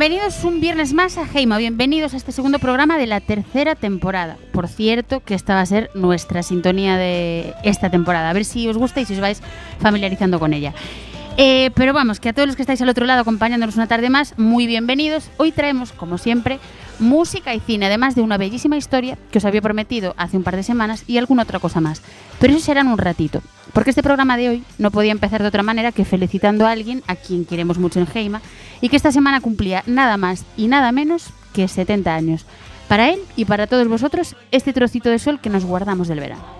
Bienvenidos un viernes más a Heima, bienvenidos a este segundo programa de la tercera temporada. Por cierto, que esta va a ser nuestra sintonía de esta temporada. A ver si os gusta y si os vais familiarizando con ella. Eh, pero vamos, que a todos los que estáis al otro lado acompañándonos una tarde más, muy bienvenidos. Hoy traemos, como siempre, música y cine, además de una bellísima historia que os había prometido hace un par de semanas y alguna otra cosa más. Pero eso será en un ratito, porque este programa de hoy no podía empezar de otra manera que felicitando a alguien a quien queremos mucho en Heima y que esta semana cumplía nada más y nada menos que 70 años. Para él y para todos vosotros, este trocito de sol que nos guardamos del verano.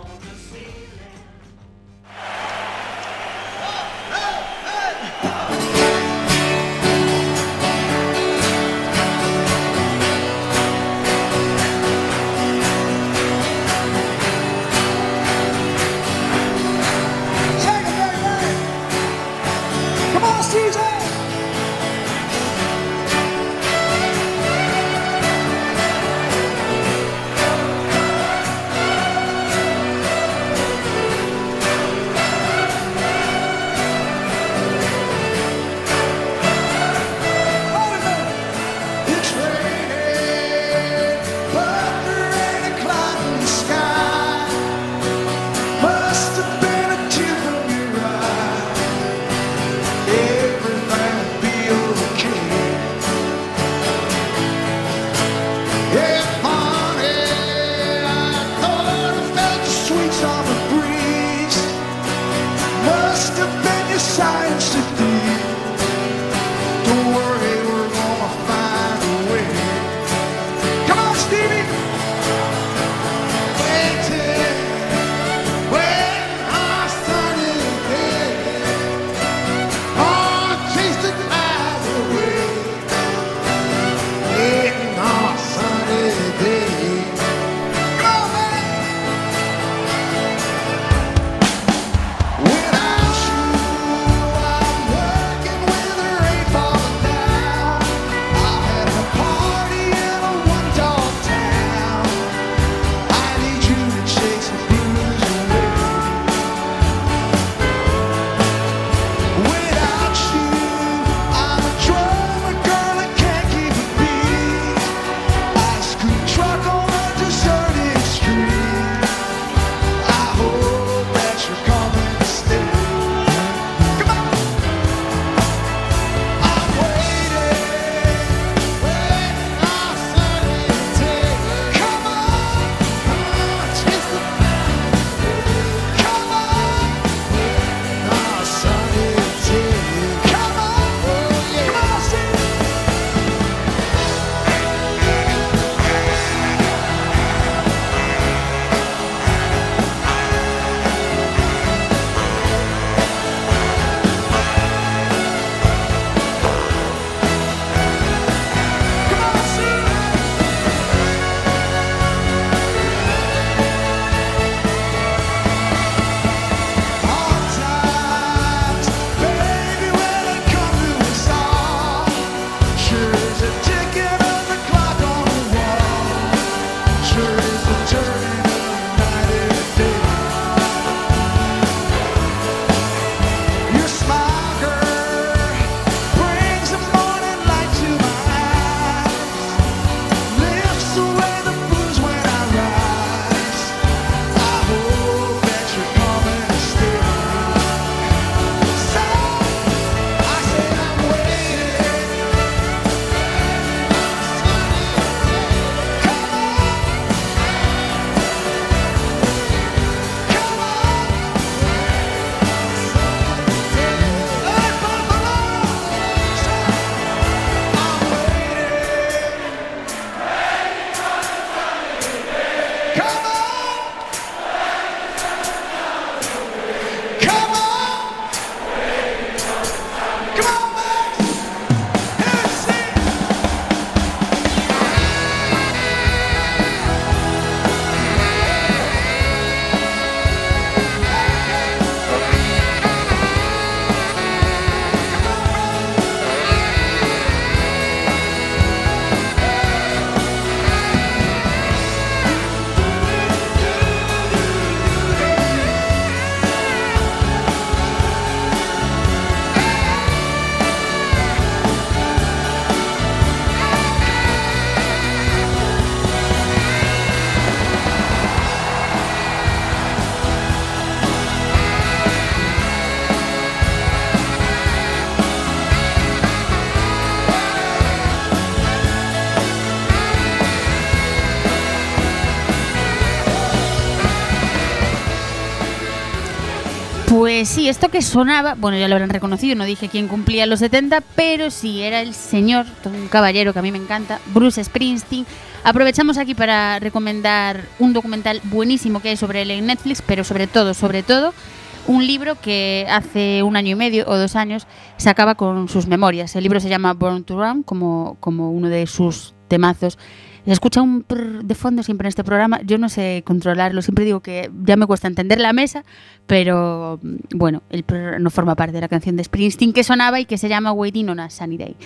Sí, esto que sonaba, bueno, ya lo habrán reconocido, no dije quién cumplía los 70, pero sí, era el señor, un caballero que a mí me encanta, Bruce Springsteen. Aprovechamos aquí para recomendar un documental buenísimo que hay sobre él en Netflix, pero sobre todo, sobre todo, un libro que hace un año y medio o dos años se acaba con sus memorias. El libro se llama Born to Run, como, como uno de sus temazos. Se escucha un prr de fondo siempre en este programa. Yo no sé controlarlo. Siempre digo que ya me cuesta entender la mesa, pero mm, bueno, el prr no forma parte de la canción de Springsteen que sonaba y que se llama Waiting on a Sunny Day.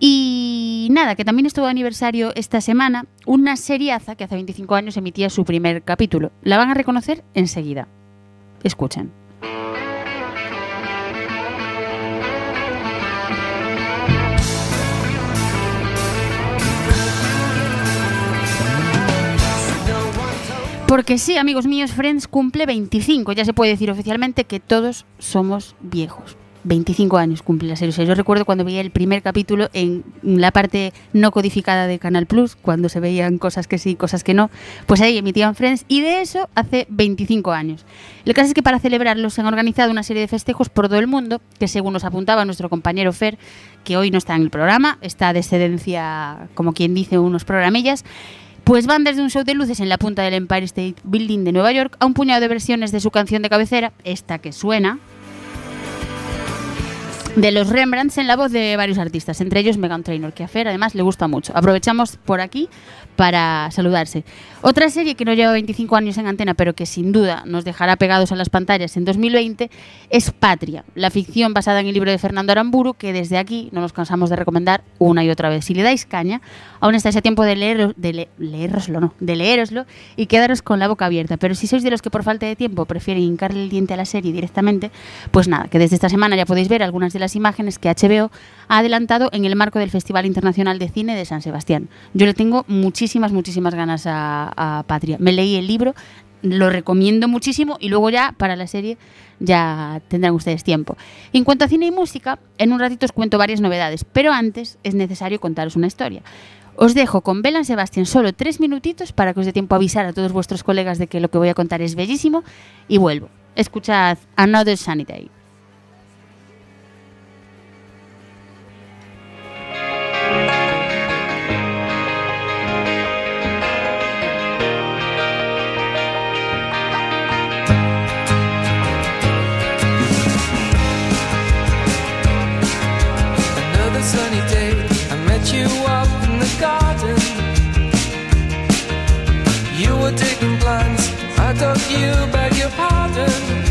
Y nada, que también estuvo de aniversario esta semana una seriaza que hace 25 años emitía su primer capítulo. La van a reconocer enseguida. Escuchen. Porque sí, amigos míos, Friends cumple 25. Ya se puede decir oficialmente que todos somos viejos. 25 años cumple la serie. O sea, yo recuerdo cuando veía el primer capítulo en la parte no codificada de Canal Plus, cuando se veían cosas que sí, cosas que no, pues ahí emitían Friends y de eso hace 25 años. Que pasa es que para celebrarlo se han organizado una serie de festejos por todo el mundo, que según nos apuntaba nuestro compañero Fer, que hoy no está en el programa, está de excedencia, como quien dice, unos programillas, pues van desde un show de luces en la punta del Empire State Building de Nueva York a un puñado de versiones de su canción de cabecera, esta que suena, de los Rembrandts en la voz de varios artistas, entre ellos Megan Trainor, que a Fer además le gusta mucho. Aprovechamos por aquí para saludarse. Otra serie que no lleva 25 años en antena, pero que sin duda nos dejará pegados a las pantallas en 2020, es Patria, la ficción basada en el libro de Fernando Aramburu, que desde aquí no nos cansamos de recomendar una y otra vez. Si le dais caña, aún estáis a tiempo de, leer, de le, leeroslo, no, de leeroslo y quedaros con la boca abierta. Pero si sois de los que por falta de tiempo prefieren hincarle el diente a la serie directamente, pues nada, que desde esta semana ya podéis ver algunas de las imágenes que HBO ha adelantado en el marco del Festival Internacional de Cine de San Sebastián. Yo le tengo muchísimas, muchísimas ganas a, a Patria. Me leí el libro, lo recomiendo muchísimo y luego ya para la serie ya tendrán ustedes tiempo. En cuanto a cine y música, en un ratito os cuento varias novedades, pero antes es necesario contaros una historia. Os dejo con Belan Sebastián solo tres minutitos para que os dé tiempo a avisar a todos vuestros colegas de que lo que voy a contar es bellísimo y vuelvo. Escuchad Another Sunny Day. Took you, beg your pardon.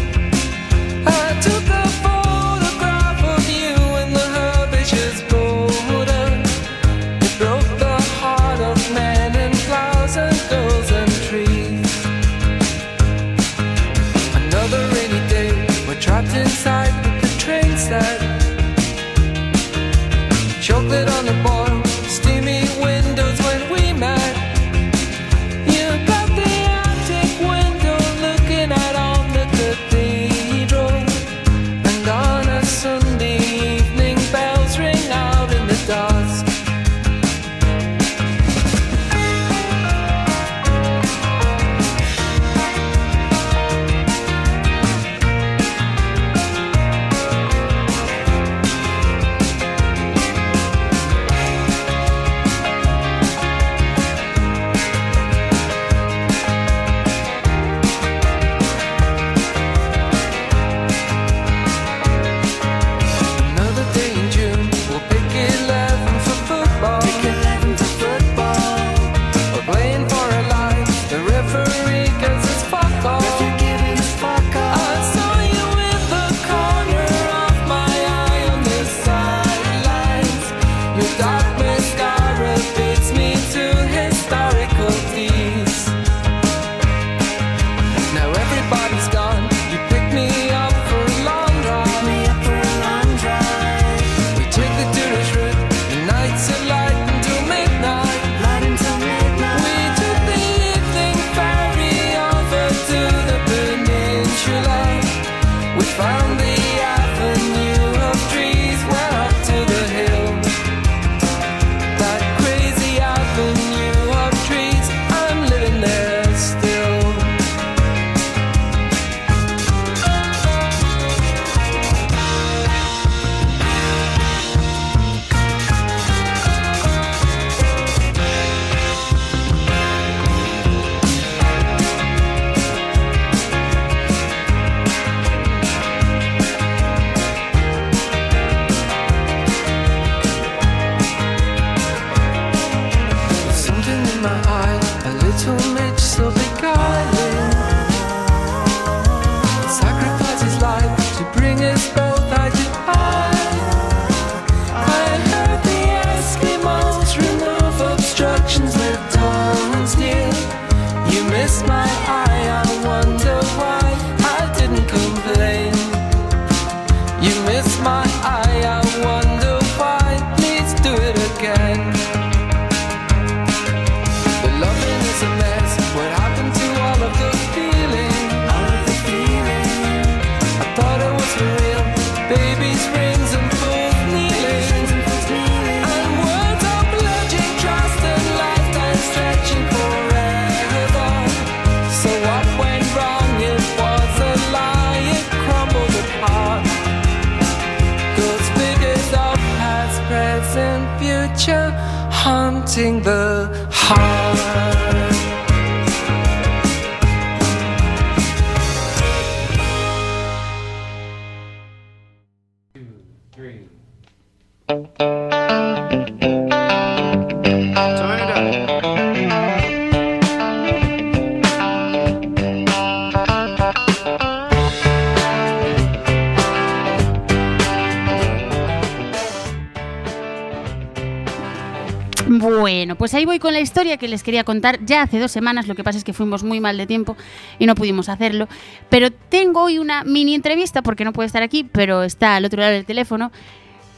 Bueno, pues ahí voy con la historia que les quería contar ya hace dos semanas. Lo que pasa es que fuimos muy mal de tiempo y no pudimos hacerlo. Pero tengo hoy una mini entrevista, porque no puede estar aquí, pero está al otro lado del teléfono,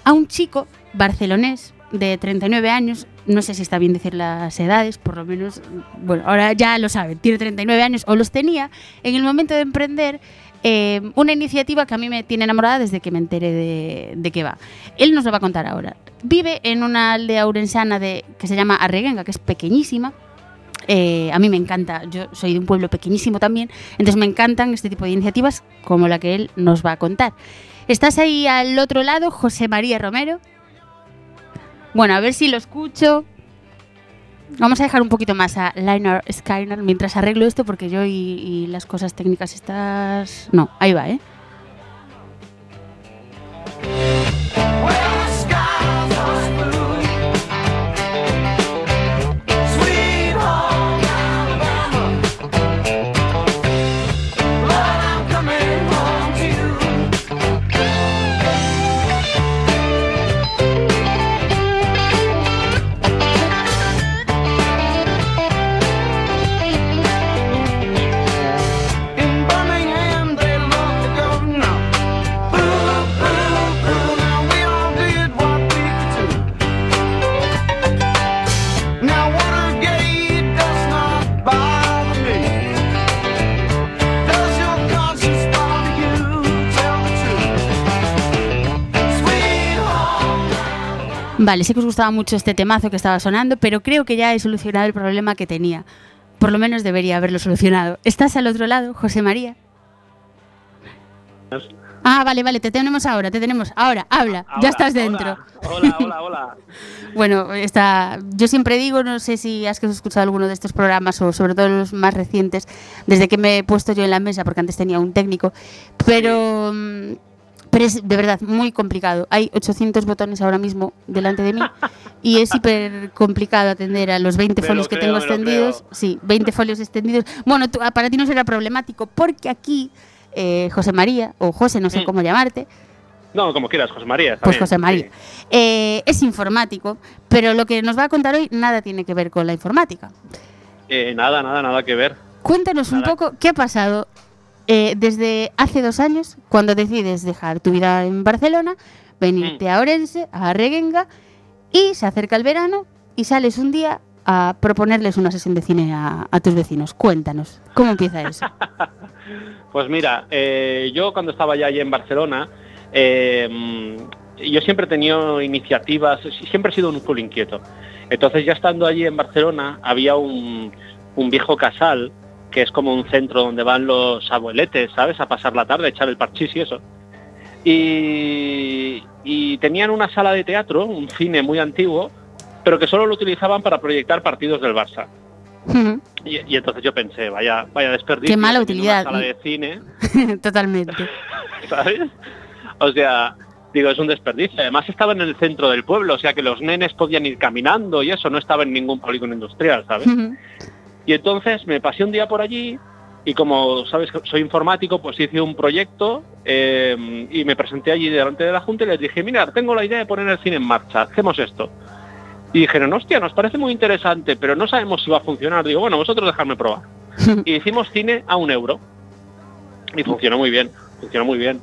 a un chico barcelonés de 39 años. No sé si está bien decir las edades, por lo menos, bueno, ahora ya lo saben, tiene 39 años o los tenía en el momento de emprender eh, una iniciativa que a mí me tiene enamorada desde que me enteré de, de qué va. Él nos lo va a contar ahora. Vive en una aldea urensana de, que se llama Arreguenga, que es pequeñísima. Eh, a mí me encanta, yo soy de un pueblo pequeñísimo también, entonces me encantan este tipo de iniciativas como la que él nos va a contar. ¿Estás ahí al otro lado, José María Romero? Bueno, a ver si lo escucho. Vamos a dejar un poquito más a Liner Skyner mientras arreglo esto porque yo y, y las cosas técnicas estas... No, ahí va, ¿eh? Vale, sé que os gustaba mucho este temazo que estaba sonando, pero creo que ya he solucionado el problema que tenía. Por lo menos debería haberlo solucionado. ¿Estás al otro lado, José María? Ah, vale, vale, te tenemos ahora, te tenemos. Ahora, habla, ya estás dentro. Hola, hola, hola. Bueno, está, yo siempre digo, no sé si has escuchado alguno de estos programas o sobre todo los más recientes, desde que me he puesto yo en la mesa, porque antes tenía un técnico, pero, mm, pero es de verdad muy complicado. Hay 800 botones ahora mismo delante de mí y es hiper complicado atender a los 20 Me folios lo que creo, tengo extendidos. Sí, 20 folios extendidos. Bueno, tú- para ti no será problemático porque aquí eh, José María, o José, no sé Mm. cómo llamarte, No, como quieras, José María. pues bien, José María. sí. Eh, es informático, pero lo que nos va a contar hoy nada tiene que ver con la informática. Eh, nada, nada, nada que ver. Cuéntanos un poco qué ha pasado eh, desde hace dos años, cuando decides dejar tu vida en Barcelona, venirte Mm. a Orense, a Reguenga, y se acerca el verano y sales un día a proponerles una sesión de cine a, a tus vecinos. Cuéntanos, ¿cómo empieza eso? Pues mira, eh, yo cuando estaba ya allí en Barcelona, eh, yo siempre he tenido iniciativas, siempre he sido un culo inquieto. Entonces ya estando allí en Barcelona había un, un viejo casal, que es como un centro donde van los abueletes, ¿sabes? A pasar la tarde, a echar el parchís y eso. Y, y tenían una sala de teatro, un cine muy antiguo, pero que solo lo utilizaban para proyectar partidos del Barça. Y, y entonces yo pensé, vaya, vaya desperdicio. Qué mala utilidad. Una sala de cine, Totalmente. ¿sabes? O sea, digo, es un desperdicio. Además estaba en el centro del pueblo, o sea que los nenes podían ir caminando y eso, no estaba en ningún polígono industrial, ¿sabes? Y entonces me pasé un día por allí y como sabes que soy informático, pues hice un proyecto eh, y me presenté allí delante de la Junta y les dije, mira, tengo la idea de poner el cine en marcha, hacemos esto. Y dijeron, hostia, nos parece muy interesante, pero no sabemos si va a funcionar. Digo, bueno, vosotros dejadme probar. Y hicimos cine a un euro. Y funcionó muy bien, funcionó muy bien.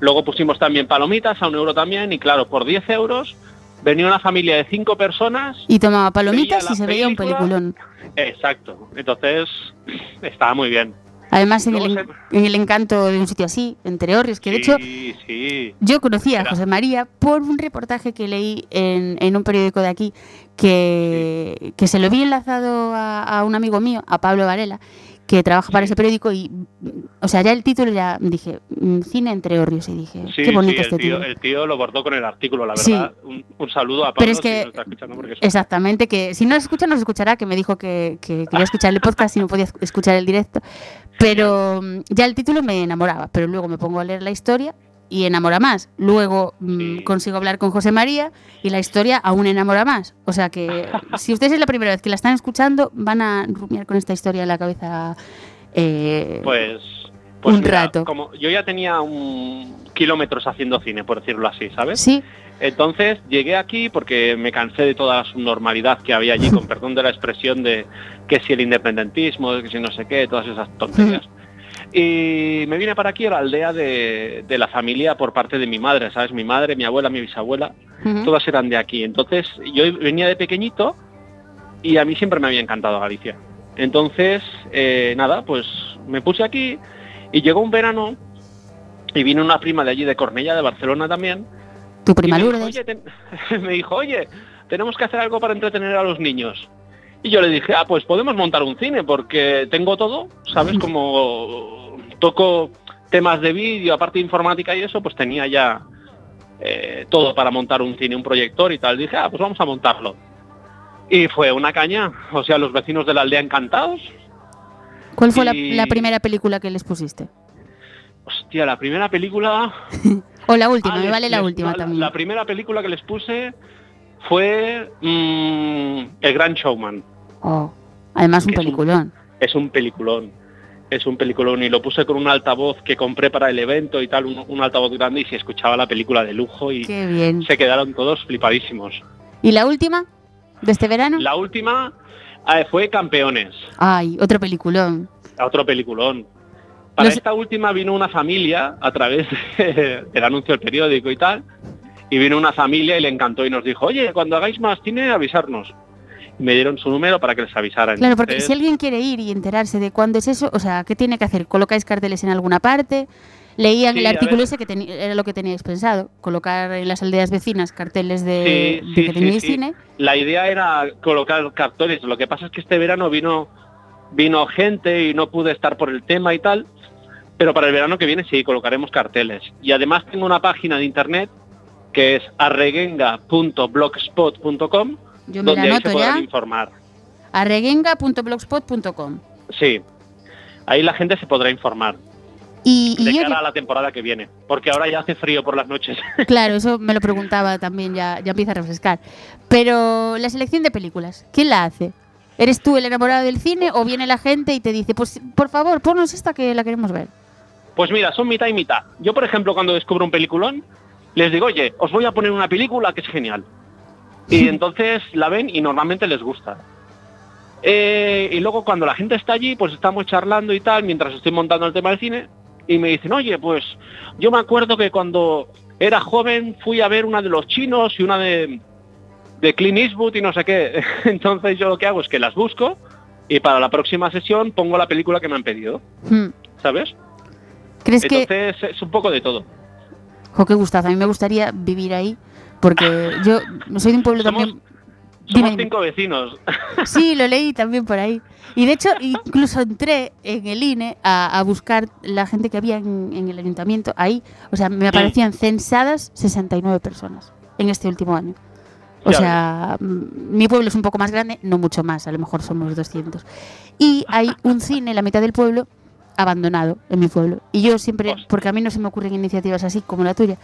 Luego pusimos también palomitas a un euro también y claro, por 10 euros venía una familia de cinco personas Y tomaba palomitas y se veía un peliculón. Exacto. Entonces, estaba muy bien. Además, en el, en- el encanto de un sitio así, en Teorres, que de hecho Sí. Yo conocí a José María por un reportaje que leí en, en un periódico de aquí, que, que se lo vi enlazado a, a un amigo mío, a Pablo Varela, que trabaja para ese periódico y, mm, o sea, ya el título ya dije, mm, cine entre horrios y dije, Sí, qué bonito sí, este tío, título. el tío lo bordó con el artículo, la Sí. verdad. Un, un saludo a Pablo Pero es si que- nos está escuchando, porque Exactamente, que si no se escucha, no se escuchará, que me dijo que, que quería escuchar el podcast y no podía escuchar el directo. Pero mm, ya el título me enamoraba, pero luego me pongo a leer la historia y enamora más. Luego mm, consigo hablar con José María y la historia aún enamora más. O sea que si ustedes es la primera vez que la están escuchando, van a rumiar con esta historia en la cabeza. eh, Pues, pues Un mira, rato. Como yo ya tenía un kilómetros haciendo cine, por decirlo así, ¿sabes? sí, Entonces llegué aquí porque me cansé de toda la subnormalidad que había allí, con perdón de la expresión de que si el independentismo, que si no sé qué, todas esas tonterías. Y me vine para aquí a la aldea de, de la familia por parte de mi madre, ¿sabes? Mi madre, mi abuela, mi bisabuela, todas eran de aquí. Entonces yo venía de pequeñito y a mí siempre me había encantado Galicia. Entonces, eh, nada, pues me puse aquí y llegó un verano y vino una prima de allí de Cornella, de Barcelona también, tu prima me dijo, Lourdes. oye, me dijo, oye, tenemos que hacer algo para entretener a los niños. Y yo le dije, ah, pues podemos montar un cine porque tengo todo, ¿sabes? Como toco temas de vídeo, aparte de informática y eso, pues tenía ya eh, todo para montar un cine, un proyector y tal. Dije, ah, pues vamos a montarlo. Y fue una caña, o sea, los vecinos de la aldea encantados. ¿Cuál fue la, y- la primera película que les pusiste? Hostia, la primera película... O la última, Ah, me les- vale la última la- también. La primera película que les puse fue mm, El Gran Showman. Oh, además un es un- peliculón. Es un peliculón. Es un peliculón y lo puse con un altavoz que compré para el evento y tal, un, un altavoz grande y se escuchaba la película de lujo y Qué bien. se quedaron todos flipadísimos. ¿Y la última? ¿De este verano? La última eh, fue Campeones, Ay, otro peliculón. otro peliculón. Para Los- esta última vino una familia a través de- del anuncio del periódico y tal, y vino una familia y le encantó y nos dijo, oye, cuando hagáis más cine, avisarnos. Me dieron su número para que les avisaran. Claro, porque Entonces, si alguien quiere ir y enterarse de cuándo es eso, o sea, ¿qué tiene que hacer? ¿Colocáis carteles en alguna parte? Leían Sí, el artículo ese que era lo que teníais pensado, colocar en las aldeas vecinas carteles de, Sí, de sí, que sí, teníais sí. cine. La idea era colocar cartones. Lo que pasa es que este verano vino vino gente y no pude estar por el tema y tal. Pero para el verano que viene sí colocaremos carteles. Y además tengo una página de internet que es arreguenga.blogspot.com Yo me la donde ahí se anoto podrán ya. informar. arreguenga.blogspot.com. Sí. Ahí la gente se podrá informar Y, y de yo, cara a la temporada que viene. Porque ahora ya hace frío por las noches. claro, eso me lo preguntaba también, ya, ya empieza a refrescar. Pero la selección de películas, ¿quién la hace? ¿Eres tú el enamorado del cine o viene la gente y te dice, pues por favor, ponnos esta que la queremos ver? Pues mira, son mitad y mitad. Yo, por ejemplo, cuando descubro un peliculón, les digo, oye, os voy a poner una película que es genial. Y entonces la ven y normalmente les gusta. Eh, y luego cuando la gente está allí, pues estamos charlando y tal, mientras estoy montando el tema del cine, y me dicen, oye, pues yo me acuerdo que cuando era joven fui a ver una de los chinos y una de, de Clint Eastwood y no sé qué. Entonces yo lo que hago es que las busco y para la próxima sesión pongo la película que me han pedido, Hmm. ¿sabes? ¿Crees que, Entonces es un poco de todo. jo, qué gustazo, a mí me gustaría vivir ahí, porque yo soy de un pueblo Somos- también... Somos Dime, cinco vecinos. Sí, lo leí también por ahí. Y de hecho, incluso entré en el INE a, a buscar la gente que había en, en el ayuntamiento ahí. O sea, me aparecían censadas 69 personas en este último año. O Ya sea, mm, mi pueblo es un poco más grande, no mucho más, a lo mejor somos 200. Y hay un cine en la mitad del pueblo abandonado en mi pueblo. Y yo siempre, porque a mí no se me ocurren iniciativas así como la tuya,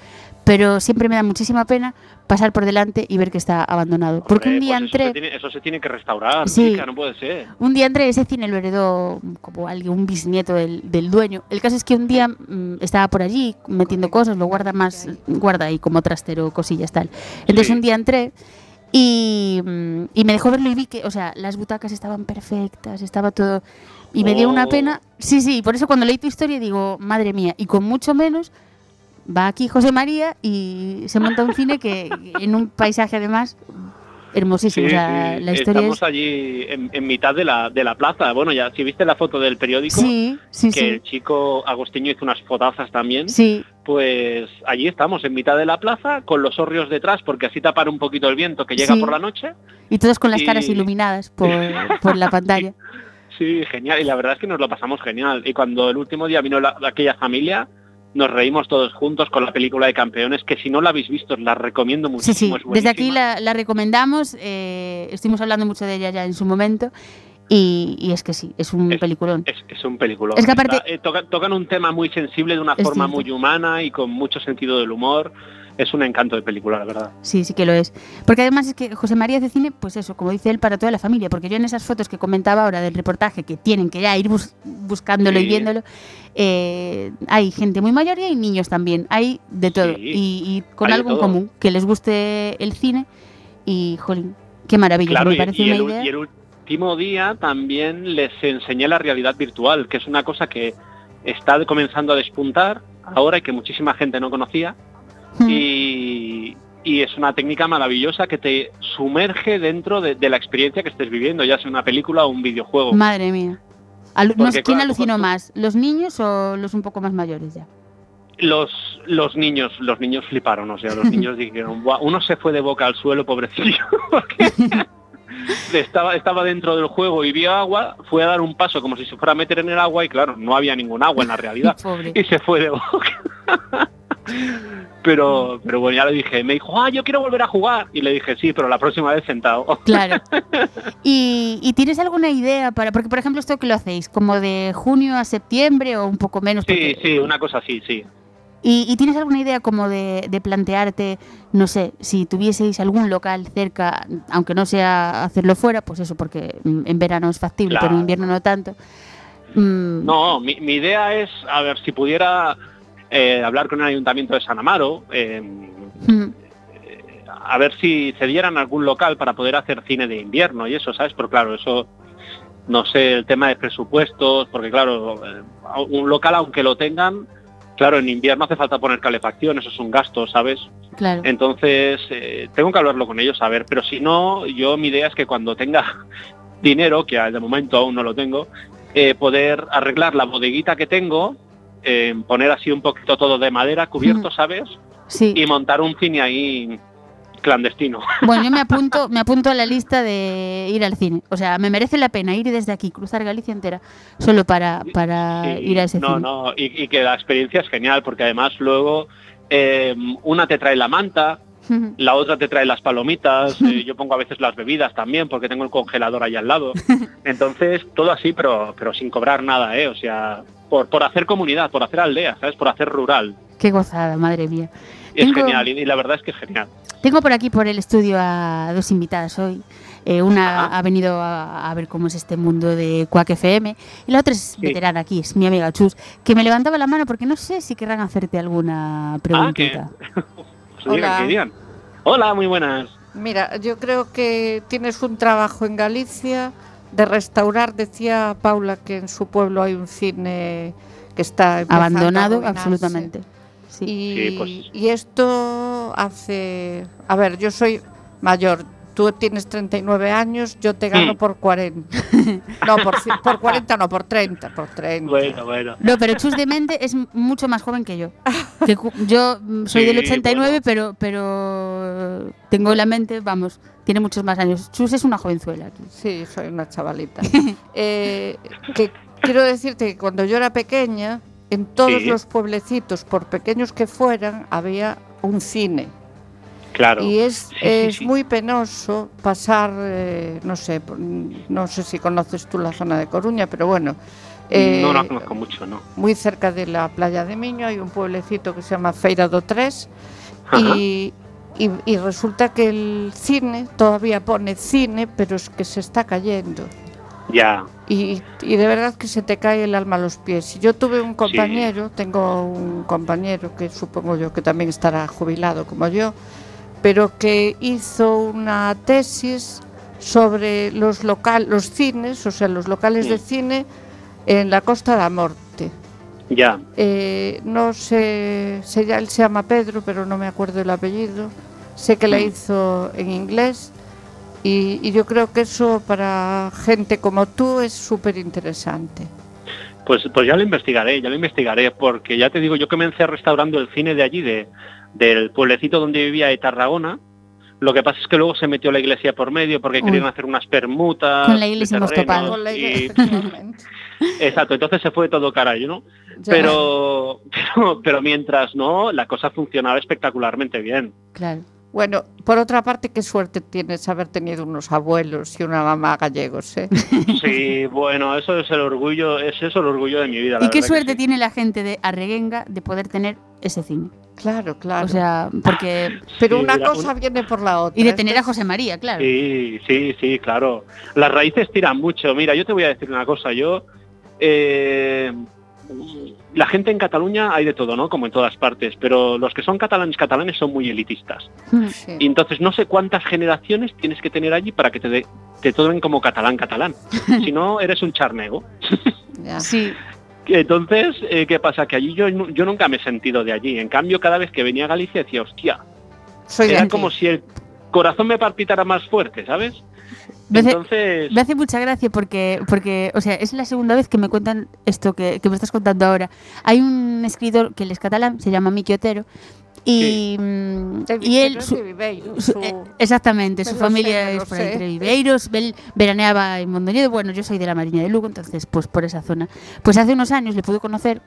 pero siempre me da muchísima pena pasar por delante y ver que está abandonado. Porque un Hombre, día pues eso entré... se tiene- Eso se tiene que restaurar, Sí. chica, no puede ser. Un día entré, ese cine lo heredó como alguien, un bisnieto del, del dueño. El caso es que un día mm, estaba por allí metiendo cosas, lo guarda más, guarda ahí como trastero, cosillas tal. Entonces Sí. un día entré y, mm, y me dejó verlo y vi que, o sea, las butacas estaban perfectas, estaba todo... Y me dio una Oh. pena. Sí, sí, por eso cuando leí tu historia digo, madre mía, y con mucho menos va aquí José María y se monta un cine que en un paisaje además hermosísimo. Sí, o sea, sí, la historia Estamos es... allí en, en mitad de la, de la plaza. Bueno, ya si viste la foto del periódico, Sí, que el chico Agostinho hizo unas fotazas también, Sí, pues allí estamos, en mitad de la plaza, con los hórreos detrás, porque así tapar un poquito el viento que llega Sí. por la noche. y todos con las caras Y- iluminadas por, por la pantalla. Sí, genial. Y la verdad es que nos lo pasamos genial. Y cuando el último día vino la- aquella familia, nos reímos todos juntos con la película de campeones, que si no la habéis visto, os la recomiendo muchísimo. sí, desde aquí la recomendamos, eh, estuvimos hablando mucho de ella ya en su momento y, y es que sí, es un Es- peliculón. Es, es un película. Es que aparte- tocan un tema muy sensible de una Es forma cierto. muy humana y con mucho sentido del humor. Es un encanto de película, la verdad. Sí, sí que lo es. Porque además es que José María hace cine, pues eso, como dice él, para toda la familia. Porque yo en esas fotos que comentaba ahora del reportaje, que tienen que ya ir bus- buscándolo y viéndolo, eh, hay gente muy mayor y hay niños también. Hay de todo. Sí, y, y con de algo en común, que les guste el cine. Y, jolín, qué maravilla. Claro, me y, parece y una el, idea. y el último día también les enseñé la realidad virtual, que es una cosa que está comenzando a despuntar ahora y que muchísima gente no conocía. Mm. y, y es una técnica maravillosa que te sumerge dentro de, de la experiencia que estés viviendo, ya sea una película o un videojuego. Madre mía. Alu- Porque, ¿Quién claro, alucinó tú- más? ¿Los niños o los un poco más mayores ya? Los, los niños, los niños fliparon, o sea, los niños dijeron, uno se fue de boca al suelo, pobrecillo, porque estaba, estaba dentro del juego y vio agua, fue a dar un paso como si se fuera a meter en el agua y claro, no había ningún agua en la realidad. Pobre. y se fue de boca. pero, pero bueno, ya le dije, me dijo, ah, yo quiero volver a jugar. Y le dije, sí, pero la próxima vez sentado. Claro. ¿Y, y tienes alguna idea para.? Porque, por ejemplo, esto que lo hacéis, como de junio a septiembre o un poco menos. Sí, porque- sí, una cosa así, sí. ¿Y, y tienes alguna idea como de, de plantearte, no sé, si tuvieseis algún local cerca, aunque no sea hacerlo fuera, pues eso, porque en verano es factible, pero en invierno no tanto. Mm, No, mi, mi idea es, a ver, si pudiera eh, hablar con el Ayuntamiento de San Amaro, eh, mm, a ver si cedieran algún local para poder hacer cine de invierno y eso, ¿sabes? Pero claro, eso, no sé, el tema de presupuestos, porque claro, eh, un local aunque lo tengan, claro, en invierno hace falta poner calefacción, eso es un gasto, ¿sabes? claro. Entonces, eh, tengo que hablarlo con ellos, a ver, pero si no, yo mi idea es que cuando tenga dinero, que de momento aún no lo tengo, eh, poder arreglar la bodeguita que tengo, eh, poner así un poquito todo de madera cubierto, Ujú. ¿sabes? Sí. Y montar un cine ahí clandestino. Bueno, yo me apunto, me apunto a la lista de ir al cine. O sea, me merece la pena ir desde aquí, cruzar Galicia entera, solo para, para Sí, ir a ese no, cine. no, y, y que la experiencia es genial, porque además luego eh, una te trae la manta, la otra te trae las palomitas, eh, yo pongo a veces las bebidas también, porque tengo el congelador ahí al lado. Entonces, todo así, pero, pero sin cobrar nada, ¿eh? O sea, por, por hacer comunidad, por hacer aldea, ¿sabes? Por hacer rural. Qué gozada, madre mía. Y es Tengo- genial, y, y la verdad es que es genial. Tengo por aquí, por el estudio, a dos invitadas hoy. Eh, una Ajá. ha venido a, a ver cómo es este mundo de Quack FM y la otra es Sí. veterana aquí, es mi amiga Chus, que me levantaba la mano porque no sé si querrán hacerte alguna preguntita. Pues Hola. digan. Hola, muy buenas. Mira, yo creo que tienes un trabajo en Galicia de restaurar. Decía Paula que en su pueblo hay un cine que está Abandonado absolutamente. Sí. Y, Sí, pues- y esto hace... A ver, yo soy mayor. Tú tienes 39 años, yo te gano Mm. por 40. No, por, por 40 no, por 30. Por 30. Bueno, bueno. No, pero Chus de mente es mucho más joven que yo. Que yo soy del Sí, 89, bueno. pero, pero tengo la mente, vamos, tiene muchos más años. Chus es una jovenzuela aquí. Sí, soy una chavalita. Eh, que quiero decirte que cuando yo era pequeña, en todos Sí. los pueblecitos, por pequeños que fueran, había un cine. Claro. Y es, Sí, es sí. muy penoso pasar, eh, no sé, no sé si conoces tú la zona de Coruña, pero bueno. eh, no la conozco mucho, ¿no? muy cerca de la playa de Miño hay un pueblecito que se llama Feira do Tres y- y resulta que el cine todavía pone cine, pero es que se está cayendo. Ya. Y, y de verdad que se te cae el alma a los pies. Yo tuve un compañero, tengo un compañero que supongo yo que también estará jubilado como yo, pero que hizo una tesis sobre los local, los cines, o sea, los locales de cine en la Costa da Morte. Ya. Eh, no sé, se, él se llama Pedro, pero no me acuerdo el apellido. Sé que la Mm. hizo en inglés y, y yo creo que eso para gente como tú es súper interesante. Pues, pues ya lo investigaré, ya lo investigaré, porque ya te digo, yo comencé restaurando el cine de allí, de, del pueblecito donde vivía de Tarragona, Lo que pasa es que luego se metió la iglesia por medio porque Uy. querían hacer unas permutas. Con la iglesia de hemos terrenos topado. Con la y- iglesia, efectivamente. Exacto, entonces se fue todo carajo, ¿no? Pero, pero, pero mientras no, la cosa funcionaba espectacularmente bien. Claro. Bueno, por otra parte, qué suerte tienes haber tenido unos abuelos y una mamá gallegos, ¿eh? Sí, bueno, eso es el orgullo, es eso el orgullo de mi vida. la Y qué suerte sí. tiene la gente de Arreguenga de poder tener ese cine. Claro, claro. O sea, porque... Pero Sí, una mira, cosa viene por la otra. Y de tener a José María, claro. Sí, sí, sí, claro. Las raíces tiran mucho. Mira, yo te voy a decir una cosa. Yo, eh, la gente en Cataluña hay de todo, ¿no? Como en todas partes. Pero los que son catalanes catalanes son muy elitistas. Mm. Sí. Y entonces no sé cuántas generaciones tienes que tener allí para que te, de- te tomen como catalán catalán. si no, eres un charnego. Sí, Entonces, eh, ¿qué pasa? Que allí yo, yo nunca me he sentido de allí. En cambio, cada vez que venía a Galicia decía, hostia, Soy era como si el corazón me palpitara más fuerte, ¿sabes? Me hace- Entonces, me hace mucha gracia porque, porque, o sea, es la segunda vez que me cuentan esto que, que me estás contando ahora. Hay un escritor que él es catalán, se llama Miki Otero, y, mm, De- y él... su- su- eh, exactamente, Me su familia sé, es por sé. entre Viveiros, él veraneaba en Mondoñedo, bueno, yo soy de la Mariña de Lugo, entonces pues por esa zona. Pues hace unos años le pude conocer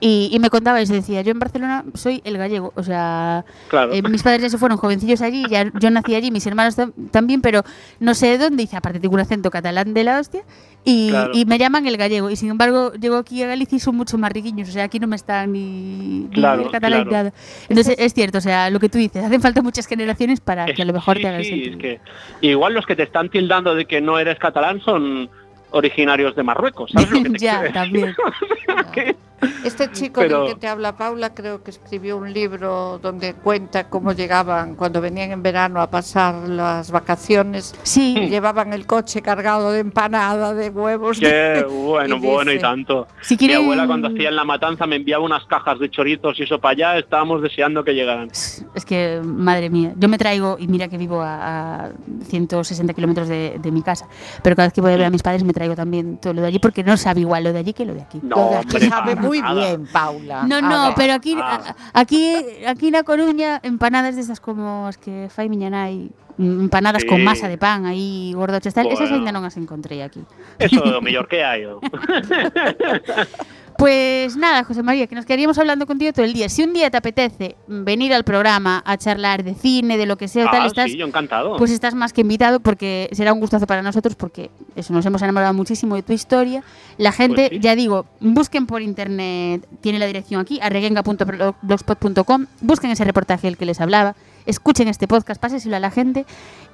y, y me contaba y se decía, yo en Barcelona soy el gallego, o sea, claro. eh, mis padres ya se fueron jovencillos allí, ya, yo nací allí, mis hermanos tam- también, pero no sé de dónde, dice, aparte tengo un acento catalán de la hostia, y, Claro. y me llaman el gallego, y sin embargo llego aquí a Galicia y son mucho más riquiños, o sea, aquí no me están ni, ni Claro, el catalán ni claro. nada. Entonces es cierto, o sea, lo que tú dices, hacen falta muchas generaciones para que a lo mejor Sí, te hagan sí, es que igual los que te están tildando de que no eres catalán son originarios de Marruecos, ¿sabes lo que te ya, también. Este chico Pero- del que te habla Paula creo que escribió un libro donde cuenta cómo llegaban cuando venían en verano a pasar las vacaciones y Sí, llevaban el coche cargado de empanada, de huevos. Qué bueno, y bueno y dice- tanto. si Mi quieren... abuela cuando hacía en la matanza me enviaba unas cajas de chorizos y eso para allá, estábamos deseando que llegaran. Es que, madre mía, yo me traigo, y mira que vivo a, a 160 kilómetros de, de mi casa, pero cada vez que voy a ver a mis padres me traigo también todo lo de allí porque no sabe igual lo de allí que lo de aquí. No, Lo de aquí hombre, sabe muy nada. bien, Paula. No, no, ver. pero aquí, Ah. a- aquí, aquí en La Coruña, empanadas de esas como las que fai miña nai, mm, empanadas con masa de pan aí gordoches tal, esas ainda non as encontrei aquí. Eso es lo mejor que hay. Pues nada, José María, que nos quedaríamos hablando contigo todo el día. Si un día te apetece venir al programa a charlar de cine, de lo que sea, o tal, Ah, estás, sí, yo encantado. pues estás más que invitado porque será un gustazo para nosotros porque eso nos hemos enamorado muchísimo de tu historia. La gente, Pues sí. ya digo, busquen por internet, tiene la dirección aquí, arreguenga.blogspot.com, busquen ese reportaje del que les hablaba, escuchen este podcast, páseselo a la gente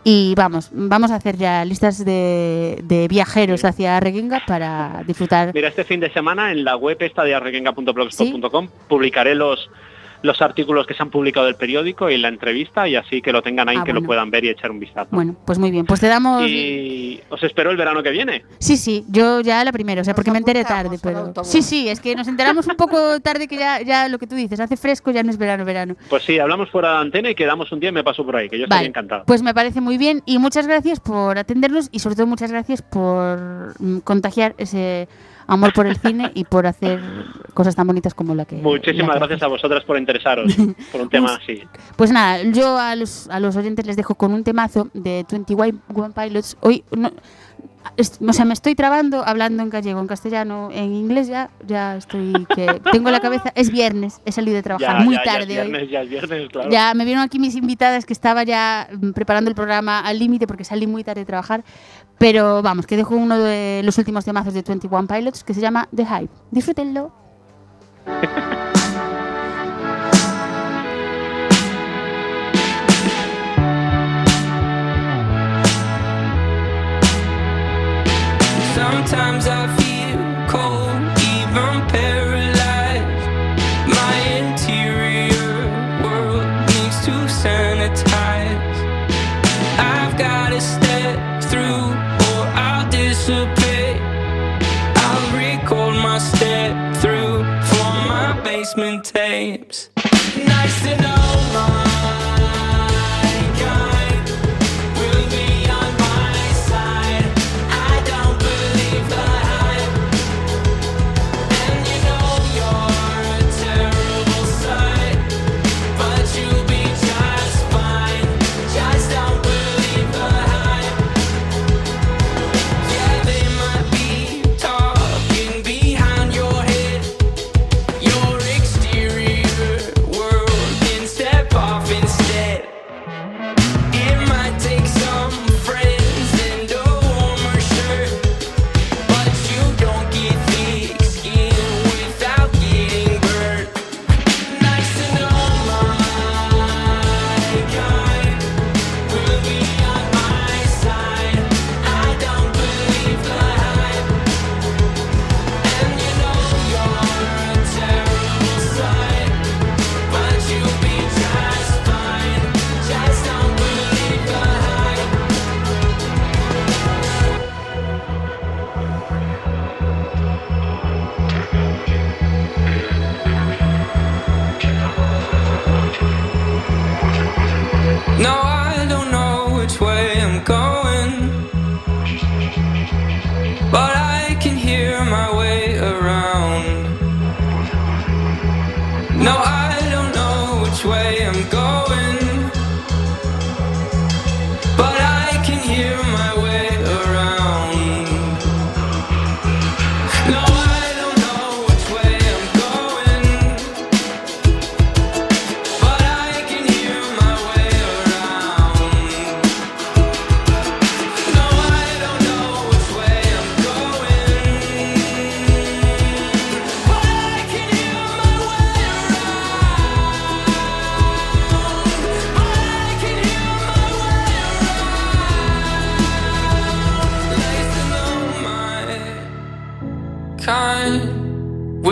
y vamos, vamos a hacer ya listas de, de viajeros Sí. hacia Arreguenga para disfrutar. Mira, este fin de semana en la web esta de publicaré los los artículos que se han publicado del periódico y la entrevista y así que lo tengan ahí, Ah, que bueno. lo puedan ver y echar un vistazo. Bueno, pues muy bien, pues te damos... Y os espero el verano que viene. Sí, sí, yo ya la primera, o sea, Nos porque me enteré tarde, pero... Sí, sí, es que nos enteramos un poco tarde que ya, ya lo que tú dices, hace fresco, ya no es verano, verano. Pues sí, hablamos fuera de antena y quedamos un día y me paso por ahí, que yo estoy Vale, encantado. pues me parece muy bien y muchas gracias por atendernos y sobre todo muchas gracias por mm, contagiar ese amor por el cine y por hacer cosas tan bonitas como la que... Muchísimas la que gracias a vosotras por interesaros por un tema así. Pues nada, yo a los, a los oyentes les dejo con un temazo de 21 One Pilots. Hoy, no, es- o sea, me estoy trabando hablando en gallego, en castellano, en inglés ya, ya estoy que tengo la cabeza. Es viernes, he salido de trabajar Ya, muy ya, ya tarde es hoy. viernes, ya es viernes, claro. Ya me vieron aquí mis invitadas que estaba ya mm, preparando el programa al límite porque salí muy tarde de trabajar. Pero vamos, que dejo uno de los últimos temazos de 21 Pilots que se llama The Hype. Disfrútenlo. basement tapes. Nice to know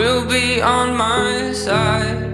will be on my side.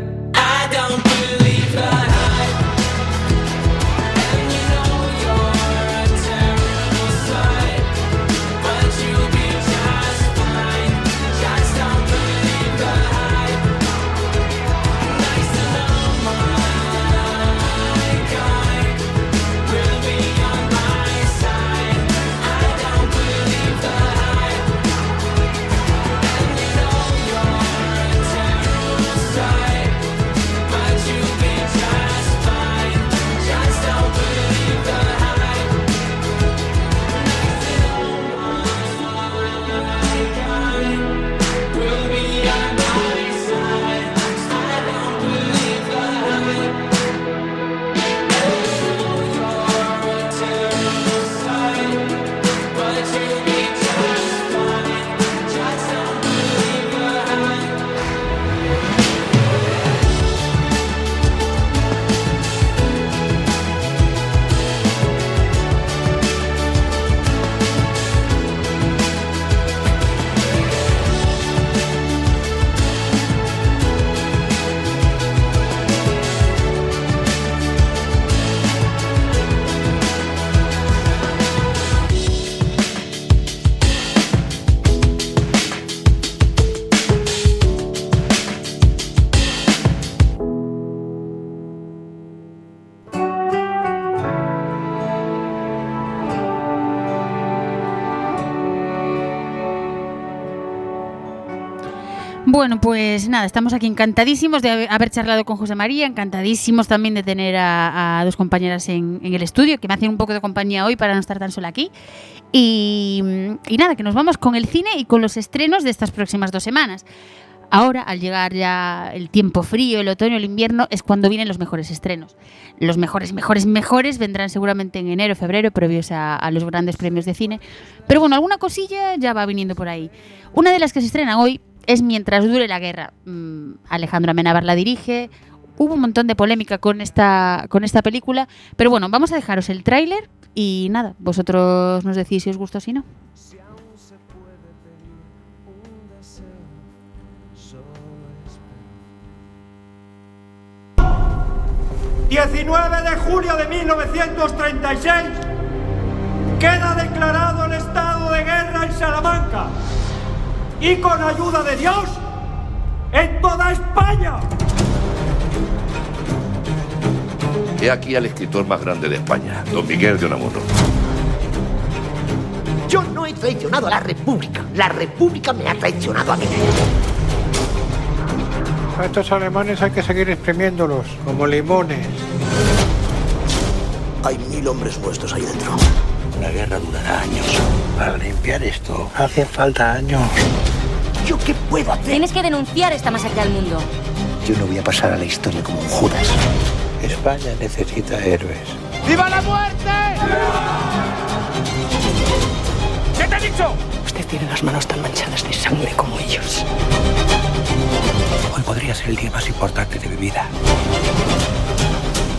Bueno, pues nada, estamos aquí encantadísimos de haber charlado con José María, encantadísimos también de tener a, dos compañeras en, el estudio que me hacen un poco de compañía hoy para no estar tan sola aquí. Y, y nada, que nos vamos con el cine y con los estrenos de estas próximas dos semanas. Ahora, al llegar ya el tiempo frío, el otoño, el invierno, es cuando vienen los mejores estrenos. Los mejores, mejores, mejores vendrán seguramente en enero, febrero, previos a, a los grandes premios de cine. Pero bueno, alguna cosilla ya va viniendo por ahí. Una de las que se estrena hoy es Mientras dure la guerra. Mm, Alejandro Amenábar la dirige. Hubo un montón de polémica con esta, con esta película. Pero bueno, vamos a dejaros el tráiler y nada, vosotros nos decís si os gusta o si no. 19 de julio de 1936 queda declarado el estado de guerra en Salamanca y con ayuda de Dios en toda España. He aquí al escritor más grande de España, don Miguel de Unamuno. Yo no he traicionado a la República. La República me ha traicionado a mí. A estos alemanes hay que seguir exprimiéndolos, como limones. Hay mil hombres muertos ahí dentro. La guerra durará años. Para limpiar esto, hacen falta años. ¿Yo qué puedo hacer? Tienes que denunciar esta masacre al mundo. Yo no voy a pasar a la historia como un Judas. España necesita héroes. ¡Viva la muerte! ¿Qué te he dicho? Usted tiene las manos tan manchadas de sangre como ellos. Hoy podría ser el día más importante de mi vida.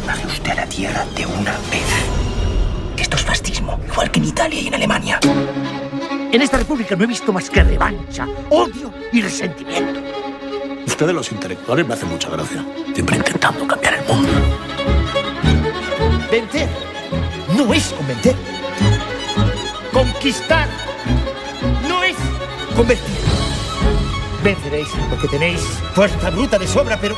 Baje usted a la tierra de una vez. Fascismo, igual que en Italia y en Alemania. En esta república no he visto más que revancha, odio y resentimiento. Usted de los intelectuales me hace mucha gracia. Siempre intentando cambiar el mundo. Vencer no es convencer. Conquistar no es convertir. Venceréis porque tenéis fuerza bruta de sobra, pero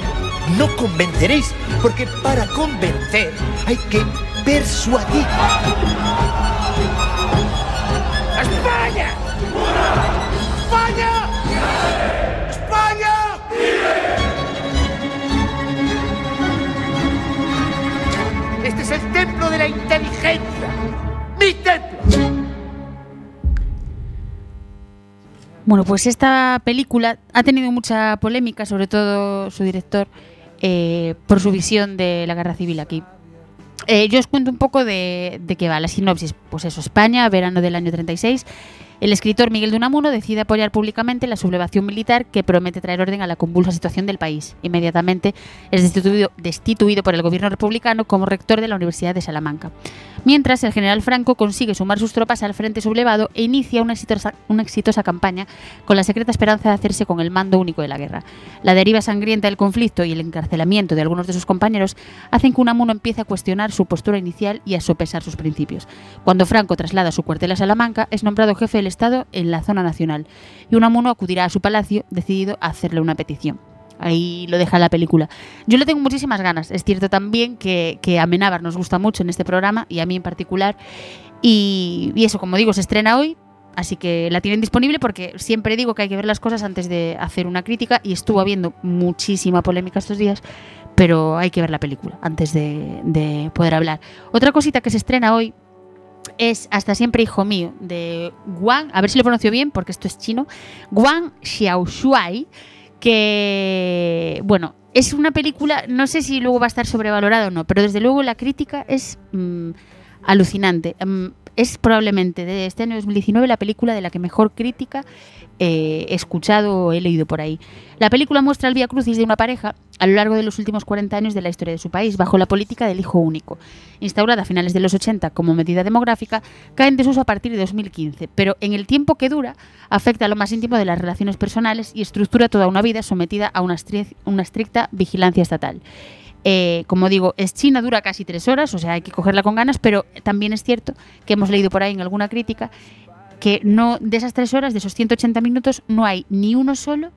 no convenceréis porque para convencer hay que persuadir. ¡España! ¡España! ¡España! Este es el templo de la inteligencia. mi templo. Bueno, pues esta película ha tenido mucha polémica, sobre todo su director, eh, por su visión de la guerra civil aquí. Eh, yo os cuento un poco de, de qué va la sinopsis. Pues eso, España, verano del año 36. El escritor Miguel de Unamuno decide apoyar públicamente la sublevación militar que promete traer orden a la convulsa situación del país. Inmediatamente es destituido, por el gobierno republicano como rector de la Universidad de Salamanca. Mientras, el general Franco consigue sumar sus tropas al frente sublevado e inicia una exitosa, una exitosa campaña con la secreta esperanza de hacerse con el mando único de la guerra. La deriva sangrienta del conflicto y el encarcelamiento de algunos de sus compañeros hacen que Unamuno empiece a cuestionar su postura inicial y a sopesar sus principios. Cuando Franco traslada su cuartel a Salamanca, es nombrado jefe del Estado en la zona nacional y Unamuno acudirá a su palacio decidido a hacerle una petición. Ahí lo deja la película. Yo le tengo muchísimas ganas. Es cierto también que, que a Menábar nos gusta mucho en este programa y a mí en particular. Y, y eso, como digo, se estrena hoy. Así que la tienen disponible porque siempre digo que hay que ver las cosas antes de hacer una crítica y estuvo habiendo muchísima polémica estos días, pero hay que ver la película antes de, de poder hablar. Otra cosita que se estrena hoy es Hasta siempre hijo mío de Wang, a ver si lo pronuncio bien porque esto es chino, Wang Xiaoshuai, que bueno, es una película, no sé si luego va a estar sobrevalorada o no, pero desde luego la crítica es mm, alucinante. Mm, es probablemente de este año 2019 la película de la que mejor crítica eh, he escuchado o he leído por ahí. La película muestra el vía crucis de una pareja a lo largo de los últimos 40 años de la historia de su país, bajo la política del hijo único. Instaurada a finales de los 80 como medida demográfica, cae en desuso a partir de 2015, pero en el tiempo que dura afecta a lo más íntimo de las relaciones personales y estructura toda una vida sometida a una, una estricta vigilancia estatal. Eh, como digo, es China, dura casi tres horas, o sea, hay que cogerla con ganas, pero también es cierto que hemos leído por ahí en alguna crítica que no de esas tres horas, de esos 180 minutos, no hay ni uno solo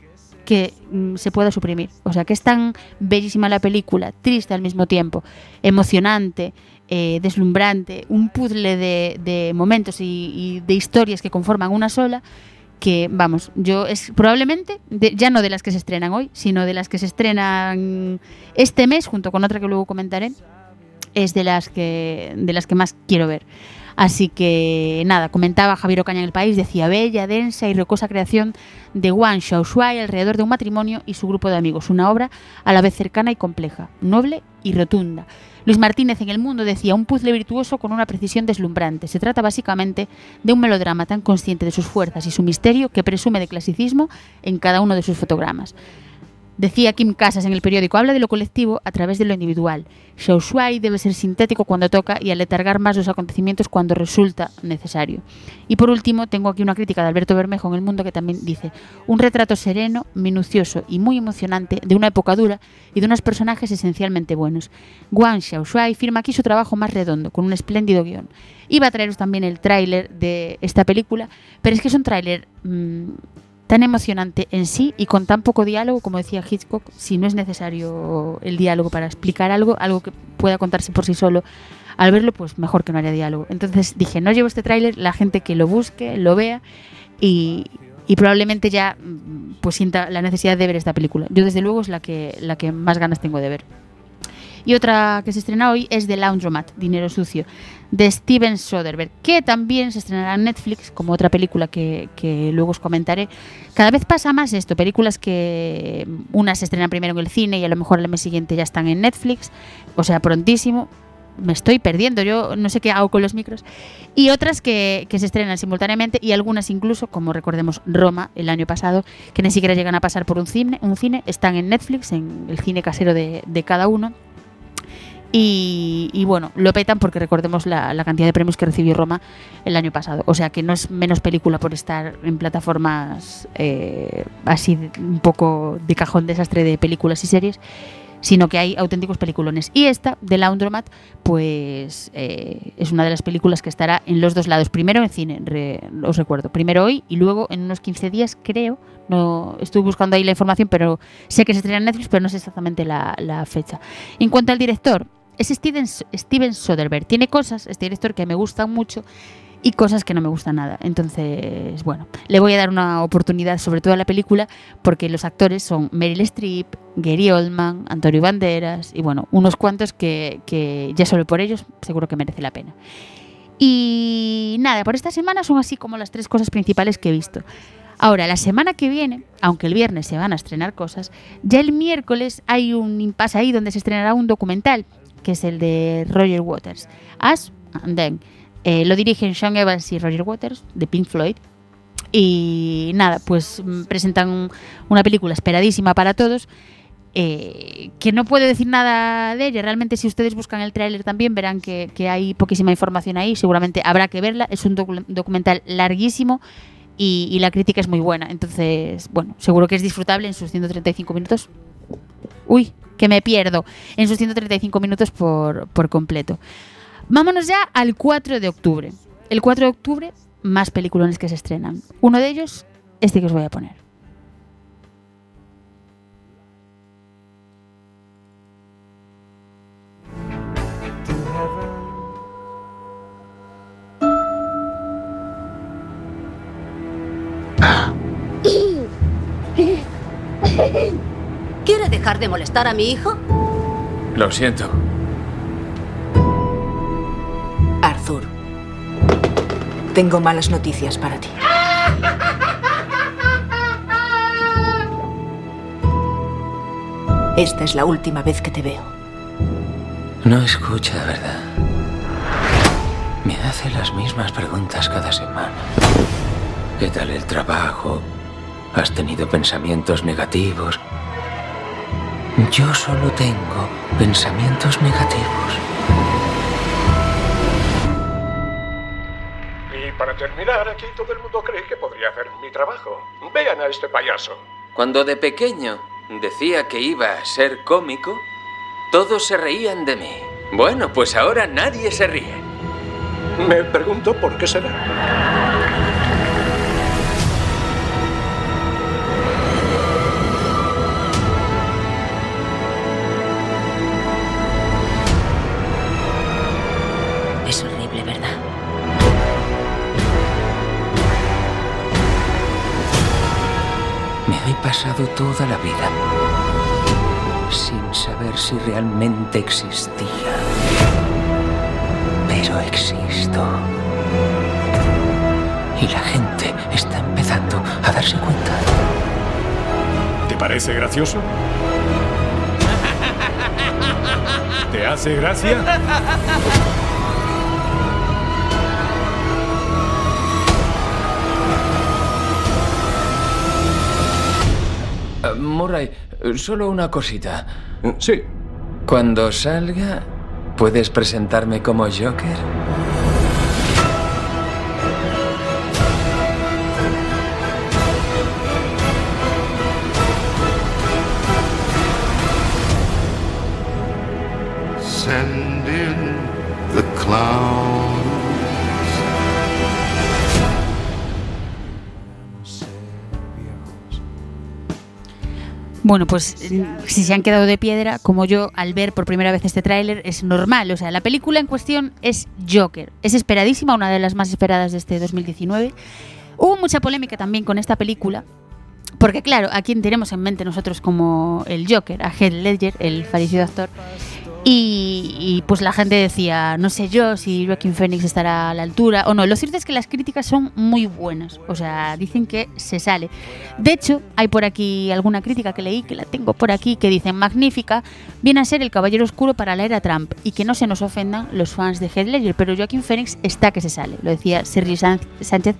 que mm, se pueda suprimir. O sea, que es tan bellísima la película, triste al mismo tiempo, emocionante, eh, deslumbrante, un puzzle de, momentos y, de historias que conforman una sola, que vamos, yo es probablemente, ya no de las que se estrenan hoy, sino de las que se estrenan este mes, junto con otra que luego comentaré, es de las que, de las que más quiero ver. Así que nada, comentaba Javier Ocaña en el país, decía bella, densa y rocosa creación de Wang Xiaoshuai alrededor de un matrimonio y su grupo de amigos, una obra a la vez cercana y compleja, noble y rotunda. Luis Martínez en El Mundo decía un puzzle virtuoso con una precisión deslumbrante. Se trata básicamente de un melodrama tan consciente de sus fuerzas y su misterio que presume de clasicismo en cada uno de sus fotogramas. Decía Kim Casas en el periódico, habla de lo colectivo a través de lo individual. Xiaoshuai debe ser sintético cuando toca y aletargar más los acontecimientos cuando resulta necesario. Y por último, tengo aquí una crítica de Alberto Bermejo en El Mundo que también dice, un retrato sereno, minucioso y muy emocionante de una época dura y de unos personajes esencialmente buenos. Wang Xiaoshuai firma aquí su trabajo más redondo, con un espléndido guion. Iba a traeros también el tráiler de esta película, pero es que es un tráiler mm, tan emocionante en sí y con tan poco diálogo, como decía Hitchcock, si no es necesario el diálogo para explicar algo, algo que pueda contarse por sí solo, al verlo, pues mejor que no haya diálogo. Entonces dije, no llevo este tráiler, la gente que lo busque, lo vea y, probablemente ya mm, pues sienta la necesidad de ver esta película. Yo desde luego es la que, la que más ganas tengo de ver. Y otra que se estrena hoy es The Laundromat, Dinero Sucio, de Steven Soderbergh, que también se estrenará en Netflix, como otra película que, que luego os comentaré. Cada vez pasa más esto, películas que unas se estrenan primero en el cine y a lo mejor el mes siguiente ya están en Netflix, o sea, prontísimo. Me estoy perdiendo, yo no sé qué hago con los micros. Y otras que, que se estrenan simultáneamente y algunas incluso, como recordemos Roma el año pasado, que ni siquiera llegan a pasar por un cine, un cine están en Netflix, en el cine casero de, de cada uno. Y, bueno, lo petan porque recordemos la, cantidad de premios que recibió Roma el año pasado. O sea que no es menos película por estar en plataformas eh, así un poco de cajón desastre de películas y series, sino que hay auténticos peliculones. Y esta, de Laundromat, pues eh, es una de las películas que estará en los dos lados. Primero en cine, re- os recuerdo. Primero hoy y luego en unos 15 días, creo. No estuve buscando ahí la información, pero sé que se estrena en Netflix, pero no sé exactamente la fecha. En cuanto al director, es Steven, Soderbergh. Tiene cosas, este director, que me gustan mucho y cosas que no me gustan nada. Entonces, bueno, le voy a dar una oportunidad, sobre todo a la película, porque los actores son Meryl Streep, Gary Oldman, Antonio Banderas y bueno, unos cuantos que, que ya solo por ellos seguro que merece la pena. Y nada, por esta semana son así como las tres cosas principales que he visto. Ahora, la semana que viene, aunque el viernes se van a estrenar cosas, ya el miércoles hay un impasse ahí donde se estrenará un documental, que es el de Roger Waters. As and Then. Eh, lo dirigen Sean Evans y Roger Waters, de Pink Floyd. Y nada, pues mm, presentan un- una película esperadísima para todos. eh, que no puedo decir nada de ella. Realmente, si ustedes buscan el tráiler también, verán que, que hay poquísima información ahí. Seguramente habrá que verla. Es un docu- documental larguísimo y, y la crítica es muy buena. Entonces, bueno, seguro que es disfrutable en sus 135 minutos. Uy, que me pierdo. En sus 135 minutos por, por completo. Vámonos ya al 4 de octubre. El 4 de octubre, más peliculones que se estrenan. Uno de ellos, este que os voy a poner. ¿Quiere dejar de molestar a mi hijo? Lo siento. Arthur, tengo malas noticias para ti. Esta es la última vez que te veo. No escucha, ¿verdad? Me hace las mismas preguntas cada semana. ¿Qué tal el trabajo? ¿Has tenido pensamientos negativos? Yo solo tengo pensamientos negativos. Y para terminar, aquí todo el mundo cree que podría hacer mi trabajo. Vean a este payaso. Cuando de pequeño decía que iba a ser cómico, todos se reían de mí. Bueno, pues ahora nadie se ríe. Me pregunto por qué será. Pasado toda la vida sin saber si realmente existía. Pero existo. Y la gente está empezando a darse cuenta. ¿Te parece gracioso? ¿Te hace gracia? Murray, solo una cosita. Sí. Cuando salga, ¿puedes presentarme como Joker? Bueno, pues si se han quedado de piedra, como yo, al ver por primera vez este tráiler, es normal. O sea, la película en cuestión es Joker. Es esperadísima, una de las más esperadas de este 2019. Hubo mucha polémica también con esta película. Porque claro, a quién tenemos en mente nosotros como el Joker, a Heath Ledger, el fallecido actor. Y, pues la gente decía, no sé yo si Joaquin Phoenix estará a la altura o no. Lo cierto es que las críticas son muy buenas. O sea, dicen que se sale. De hecho, hay por aquí alguna crítica que leí, que la tengo por aquí, que dicen magnífica, viene a ser el caballero oscuro para la era Trump y que no se nos ofendan los fans de Heath Ledger, pero Joaquin Phoenix está que se sale. Lo decía Sergio Sánchez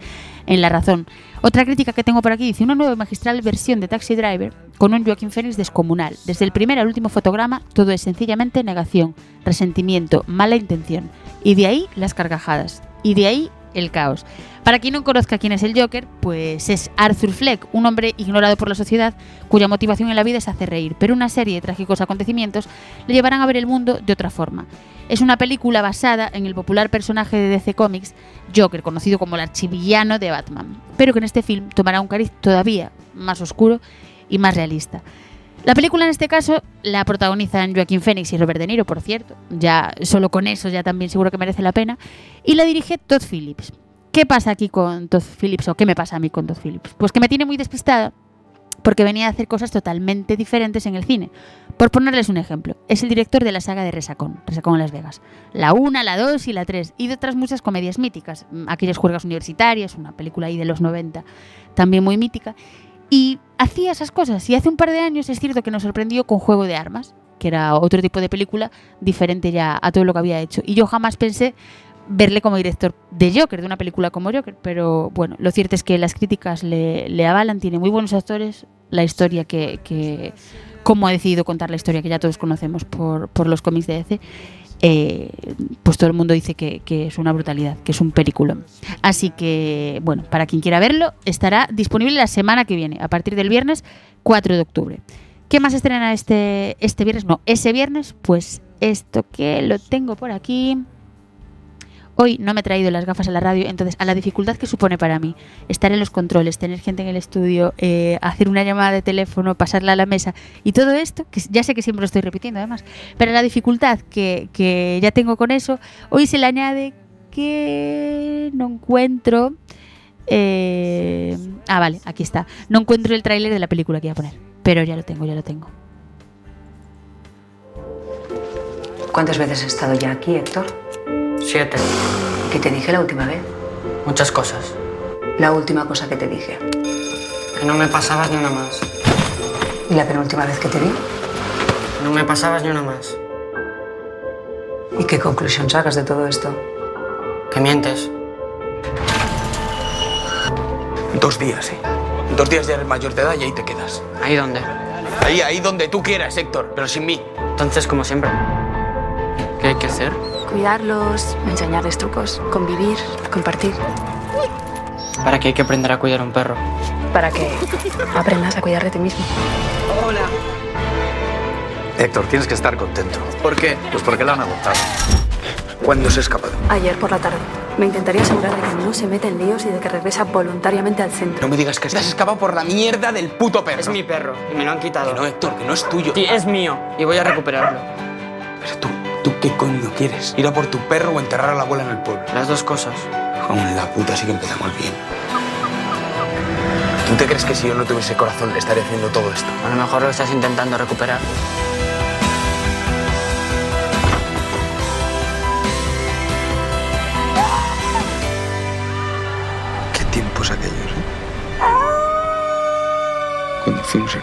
en La Razón. Otra crítica que tengo por aquí dice una nueva magistral versión de Taxi Driver con un Joaquin Phoenix descomunal. Desde el primer al último fotograma todo es sencillamente negación, resentimiento, mala intención. Y de ahí las carcajadas. Y de ahí el caos. Para quien no conozca quién es el Joker, pues es Arthur Fleck, un hombre ignorado por la sociedad cuya motivación en la vida es hacer reír, pero una serie de trágicos acontecimientos le llevarán a ver el mundo de otra forma. Es una película basada en el popular personaje de DC Comics, Joker, conocido como el archivillano de Batman, pero que en este film tomará un cariz todavía más oscuro y más realista. La película en este caso la protagonizan Joaquín Phoenix y Robert De Niro, por cierto. Ya solo con eso ya también seguro que merece la pena. Y la dirige Todd Phillips. ¿Qué pasa aquí con Todd Phillips o qué me pasa a mí con Todd Phillips? Pues que me tiene muy despistada porque venía a hacer cosas totalmente diferentes en el cine. Por ponerles un ejemplo, es el director de la saga de Resacón, Resacón en Las Vegas. La 1, la 2 y la 3, y de otras muchas comedias míticas, mm, aquellas juergas universitarias, una película ahí de los 90, también muy mítica. Y hacía esas cosas, y hace un par de años es cierto que nos sorprendió con Juego de Armas, que era otro tipo de película diferente ya a todo lo que había hecho. Y yo jamás pensé verle como director de Joker, de una película como Joker, pero bueno, lo cierto es que las críticas le, avalan, tiene muy buenos actores, la historia que, que cómo ha decidido contar la historia que ya todos conocemos por, por los cómics de DC, eh, pues todo el mundo dice que, es una brutalidad, que es un película. Así que, bueno, para quien quiera verlo, estará disponible la semana que viene, a partir del viernes 4 de octubre. ¿Qué más estrena este, este viernes? No, ese viernes, pues esto que lo tengo por aquí. Hoy no me he traído las gafas a la radio, entonces a la dificultad que supone para mí estar en los controles, tener gente en el estudio, eh, hacer una llamada de teléfono, pasarla a la mesa y todo esto, que ya sé que siempre lo estoy repitiendo además, pero la dificultad que, que ya tengo con eso, hoy se le añade que no encuentro... eh, ah, vale, aquí está. No encuentro el tráiler de la película que iba a poner, pero ya lo tengo, ya lo tengo. ¿Cuántas veces has estado ya aquí, Héctor? Siete. ¿Qué te dije la última vez? Muchas cosas. La última cosa que te dije. Que no me pasabas ni una más. ¿Y la penúltima vez que te vi? No me pasabas ni una más. ¿Y qué conclusión sacas de todo esto? Que mientes. Dos días, ¿eh? Dos días ya eres mayor de edad y ahí te quedas. ¿Ahí dónde? Ahí, ahí donde tú quieras, Héctor, pero sin mí. Entonces, como siempre. ¿Qué hay que hacer? Cuidarlos, enseñarles trucos, convivir, compartir. ¿Para qué hay que aprender a cuidar a un perro? Para que aprendas a cuidar de ti mismo. Hola. Héctor, tienes que estar contento. ¿Por qué? Pues porque la han adoptado. ¿Cuándo se ha escapado? Ayer por la tarde. Me intentaría asegurar de que no se mete en líos y de que regresa voluntariamente al centro. No me digas que te has escapado por la mierda del puto perro. Es mi perro y me lo han quitado. Que no, Héctor, que no es tuyo. Sí, es mío y voy a recuperarlo. Pero ¿tú qué coño quieres? ¿Ir a por tu perro o enterrar a la abuela en el pueblo? Las dos cosas. Con la puta sí que empezamos bien. ¿Tú te crees que si yo no tuviese corazón le estaría haciendo todo esto? A lo mejor lo estás intentando recuperar. Qué tiempos aquellos, ¿eh? Cuando fuimos.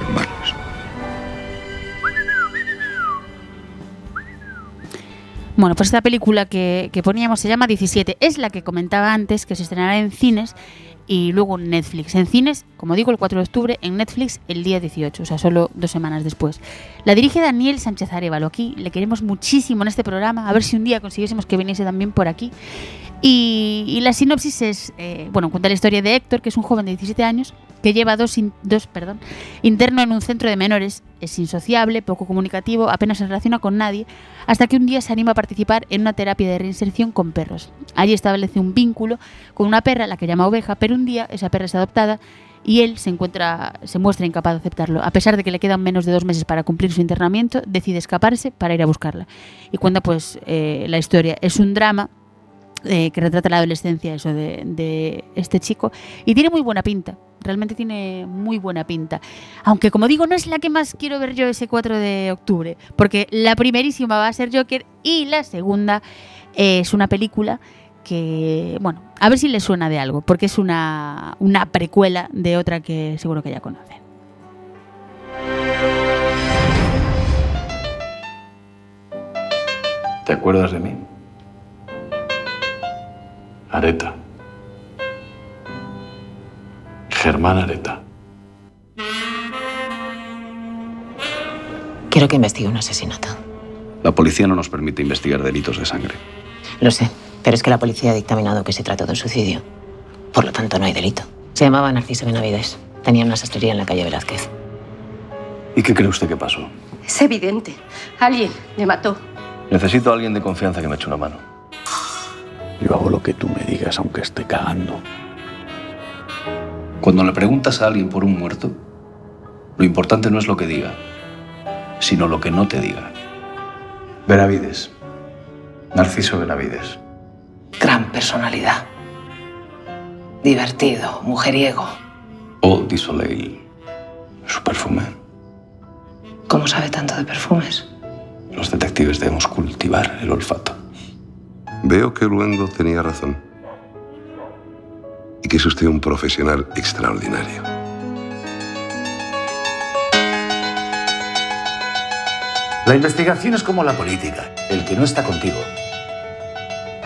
Bueno, pues esta película que, que poníamos se llama 17. Es la que comentaba antes, que se estrenará en cines y luego en Netflix. En cines, como digo, el 4 de octubre, en Netflix el día 18, o sea, solo dos semanas después. La dirige Daniel Sánchez Arevalo. Aquí le queremos muchísimo en este programa. A ver si un día consiguiésemos que viniese también por aquí. Y, y la sinopsis es, eh, bueno, cuenta la historia de Héctor, que es un joven de 17 años que lleva dos, in- dos perdón, interno en un centro de menores. Es insociable, poco comunicativo, apenas se relaciona con nadie, hasta que un día se anima a participar en una terapia de reinserción con perros. Allí establece un vínculo con una perra, la que llama oveja, pero un día esa perra es adoptada y él se encuentra, se muestra incapaz de aceptarlo. A pesar de que le quedan menos de dos meses para cumplir su internamiento, decide escaparse para ir a buscarla. Y cuenta pues eh, la historia. Es un drama eh, que retrata la adolescencia eso de, este chico. Y tiene muy buena pinta realmente tiene muy buena pinta. Aunque como digo no es la que más quiero ver yo ese 4 de octubre porque la primerísima va a ser Joker y la segunda eh, es una película que bueno a ver si le suena de algo porque es una, una precuela de otra que seguro que ya conocen. ¿Te acuerdas de mí? Areta. Germán Areta. Quiero que investigue un asesinato. La policía no nos permite investigar delitos de sangre. Lo sé, pero es que la policía ha dictaminado que se trata de un suicidio. Por lo tanto, no hay delito. Se llamaba Narciso Benavides. Tenía una sastrería en la calle Velázquez. ¿Y qué cree usted que pasó? Es evidente. Alguien le mató. Necesito a alguien de confianza que me eche una mano. Yo hago lo que tú me digas, aunque esté cagando. Cuando le preguntas a alguien por un muerto, lo importante no es lo que diga, sino lo que no te diga. Benavides. Narciso Benavides. Gran personalidad. Divertido, mujeriego. Eau du Soleil. Su perfume. ¿Cómo sabe tanto de perfumes? Los detectives debemos cultivar el olfato. Veo que Luengo tenía razón. Y que es usted un profesional extraordinario. La investigación es como la política. El que no está contigo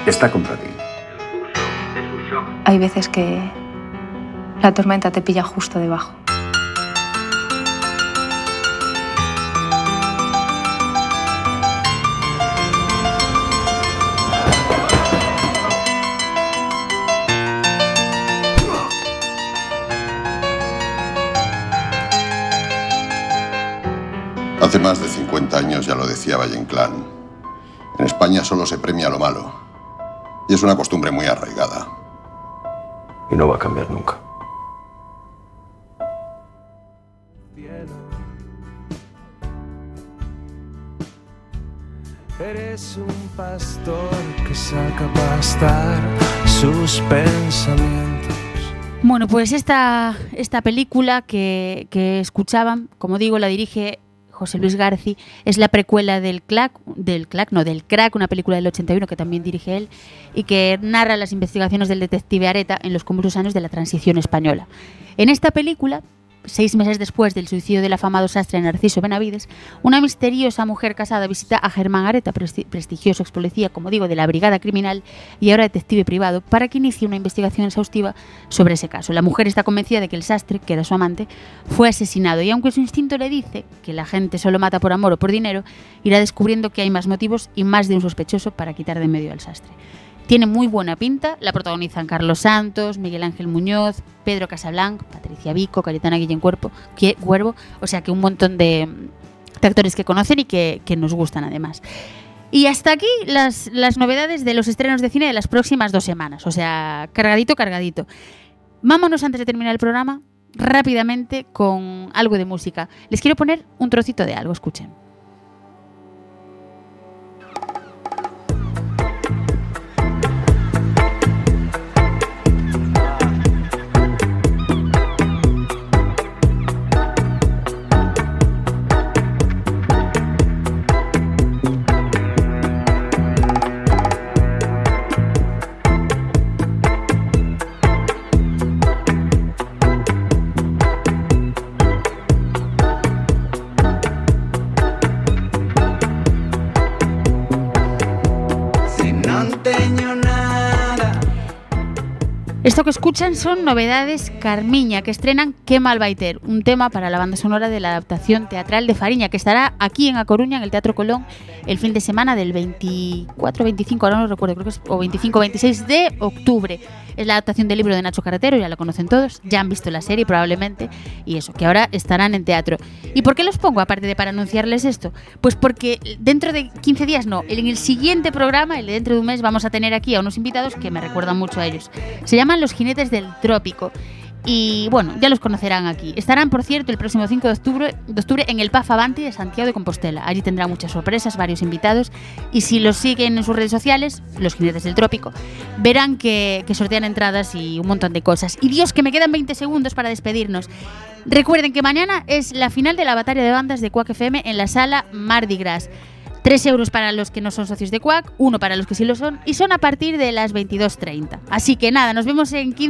está contra ti. Hay veces que la tormenta te pilla justo debajo. Hace más de 50 años ya lo decía Valle Inclán. En España solo se premia lo malo. Y es una costumbre muy arraigada. Y no va a cambiar nunca. Eres un pastor que saca pastar sus pensamientos. Bueno, pues esta, esta película que, que escuchaban, como digo, la dirige José Luis Garci, es la precuela del Clack, del Clack, no, del Crack, una película del 81 que también dirige él, y que narra las investigaciones del detective Areta en los convulsos años de la transición española. En esta película, seis meses después del suicidio del afamado sastre Narciso Benavides, una misteriosa mujer casada visita a Germán Areta, presti- prestigioso ex policía, como digo, de la Brigada Criminal y ahora detective privado, para que inicie una investigación exhaustiva sobre ese caso. La mujer está convencida de que el sastre, que era su amante, fue asesinado y aunque su instinto le dice que la gente solo mata por amor o por dinero, irá descubriendo que hay más motivos y más de un sospechoso para quitar de medio al sastre. Tiene muy buena pinta, la protagonizan Carlos Santos, Miguel Ángel Muñoz, Pedro Casablanc, Patricia Vico, Cayetana Guillén Cuervo, o sea que un montón de, actores que conocen y que, que nos gustan además. Y hasta aquí las, las novedades de los estrenos de cine de las próximas dos semanas, o sea, cargadito, cargadito. Vámonos antes de terminar el programa rápidamente con algo de música. Les quiero poner un trocito de algo, escuchen. Que escuchan son novedades Carmiña, que estrenan Qué mal vai ter, un tema para la banda sonora de la adaptación teatral de Fariña, que estará aquí en A Coruña, en el Teatro Colón, el fin de semana del 24, 25, ahora no recuerdo, creo que es o 25, 26 de octubre. Es la adaptación del libro de Nacho Carretero, ya lo conocen todos, ya han visto la serie probablemente, y eso, que ahora estarán en teatro. ¿Y por qué los pongo, aparte de para anunciarles esto? Pues porque dentro de 15 días, no, en el siguiente programa, el de dentro de un mes, vamos a tener aquí a unos invitados que me recuerdan mucho a ellos. Se llaman Los Jinetes del Trópico. Y bueno, ya los conocerán aquí. Estarán, por cierto, el próximo 5 de octubre, en el PAF Avanti de Santiago de Compostela. Allí tendrán muchas sorpresas, varios invitados. Y si los siguen en sus redes sociales, los jinetes del trópico, verán que, que sortean entradas y un montón de cosas. Y Dios, que me quedan 20 segundos para despedirnos. Recuerden que mañana es la final de la batalla de bandas de Quack FM en la sala Mardi Gras. 3 euros para los que no son socios de Quack, uno para los que sí lo son, y son a partir de las 22.30. Así que nada, nos vemos en 15